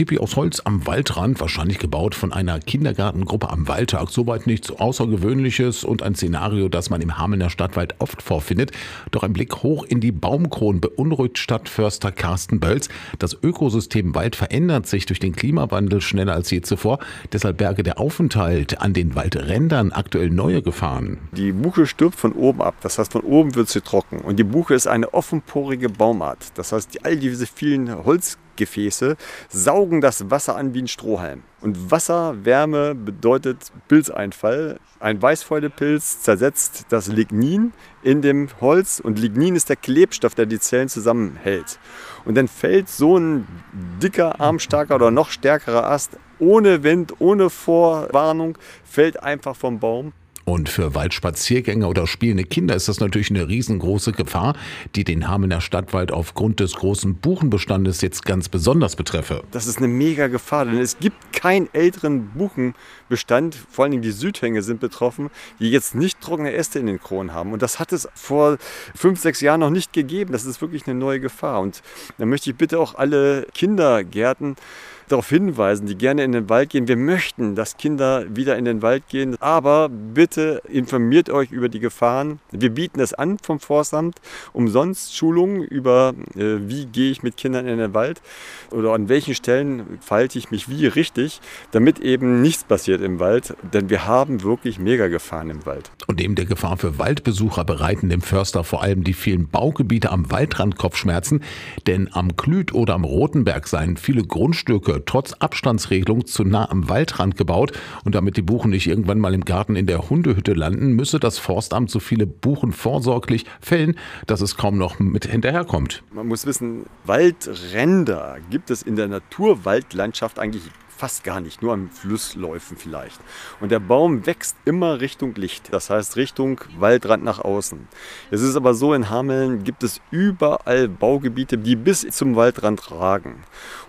Tipi aus Holz am Waldrand, wahrscheinlich gebaut von einer Kindergartengruppe am Waldtag. Soweit nichts Außergewöhnliches und ein Szenario, das man im Hamelner Stadtwald oft vorfindet. Doch ein Blick hoch in die Baumkronen beunruhigt Stadtförster Carsten Bölz. Das Ökosystem Wald verändert sich durch den Klimawandel schneller als je zuvor. Deshalb berge der Aufenthalt an den Waldrändern aktuell neue Gefahren. Die Buche stirbt von oben ab. Das heißt, von oben wird sie trocken. Und die Buche ist eine offenporige Baumart. Das heißt, all diese vielen Holzgefäße saugen das Wasser an wie ein Strohhalm. Und Wasserwärme bedeutet Pilzeinfall. Ein Weißfäulepilz zersetzt das Lignin in dem Holz und Lignin ist der Klebstoff, der die Zellen zusammenhält. Und dann fällt so ein dicker, armstarker oder noch stärkerer Ast ohne Wind, ohne Vorwarnung, fällt einfach vom Baum und für Waldspaziergänger oder spielende Kinder ist das natürlich eine riesengroße Gefahr, die den Hamener Stadtwald aufgrund des großen Buchenbestandes jetzt ganz besonders betreffe. Das ist eine mega Gefahr, denn es gibt keinen älteren Buchenbestand, vor allen Dingen die Südhänge sind betroffen, die jetzt nicht trockene Äste in den Kronen haben. Und das hat es vor fünf, sechs Jahren noch nicht gegeben. Das ist wirklich eine neue Gefahr. Und da möchte ich bitte auch alle Kindergärten darauf hinweisen, die gerne in den Wald gehen. Wir möchten, dass Kinder wieder in den Wald gehen, aber bitte informiert euch über die Gefahren. Wir bieten es an vom Forstamt, umsonst Schulungen über, äh, wie gehe ich mit Kindern in den Wald oder an welchen Stellen falte ich mich wie richtig, damit eben nichts passiert im Wald, denn wir haben wirklich Mega-Gefahren im Wald. Und neben der Gefahr für Waldbesucher bereiten dem Förster vor allem die vielen Baugebiete am Waldrand Kopfschmerzen, denn am Klüt oder am Rotenberg seien viele Grundstücke trotz Abstandsregelung zu nah am Waldrand gebaut und damit die Buchen nicht irgendwann mal im Garten in der Hundehütte landen, müsse das Forstamt so viele Buchen vorsorglich fällen, dass es kaum noch mit hinterherkommt. Man muss wissen, Waldränder gibt es in der Naturwaldlandschaft eigentlich fast gar nicht, nur an Flussläufen vielleicht. Und der Baum wächst immer Richtung Licht, das heißt Richtung Waldrand nach außen. Es ist aber so, in Hameln gibt es überall Baugebiete, die bis zum Waldrand ragen.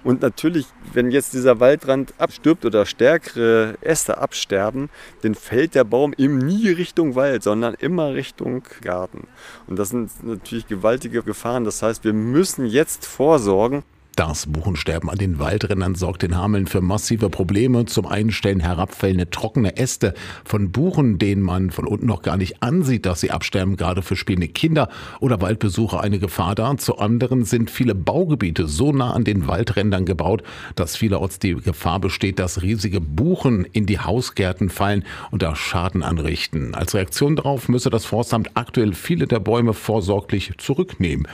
Und natürlich, wenn jetzt dieser Waldrand abstirbt oder stärkere Äste absterben, dann fällt der Baum eben nie Richtung Wald, sondern immer Richtung Garten. Und das sind natürlich gewaltige Gefahren. Das heißt, wir müssen jetzt vorsorgen, das Buchensterben an den Waldrändern sorgt in Hameln für massive Probleme. Zum einen stellen herabfällende trockene Äste von Buchen, denen man von unten noch gar nicht ansieht, dass sie absterben, gerade für spielende Kinder oder Waldbesucher eine Gefahr dar. Zu anderen sind viele Baugebiete so nah an den Waldrändern gebaut, dass vielerorts die Gefahr besteht, dass riesige Buchen in die Hausgärten fallen und da Schaden anrichten. Als Reaktion darauf müsse das Forstamt aktuell viele der Bäume vorsorglich zurücknehmen.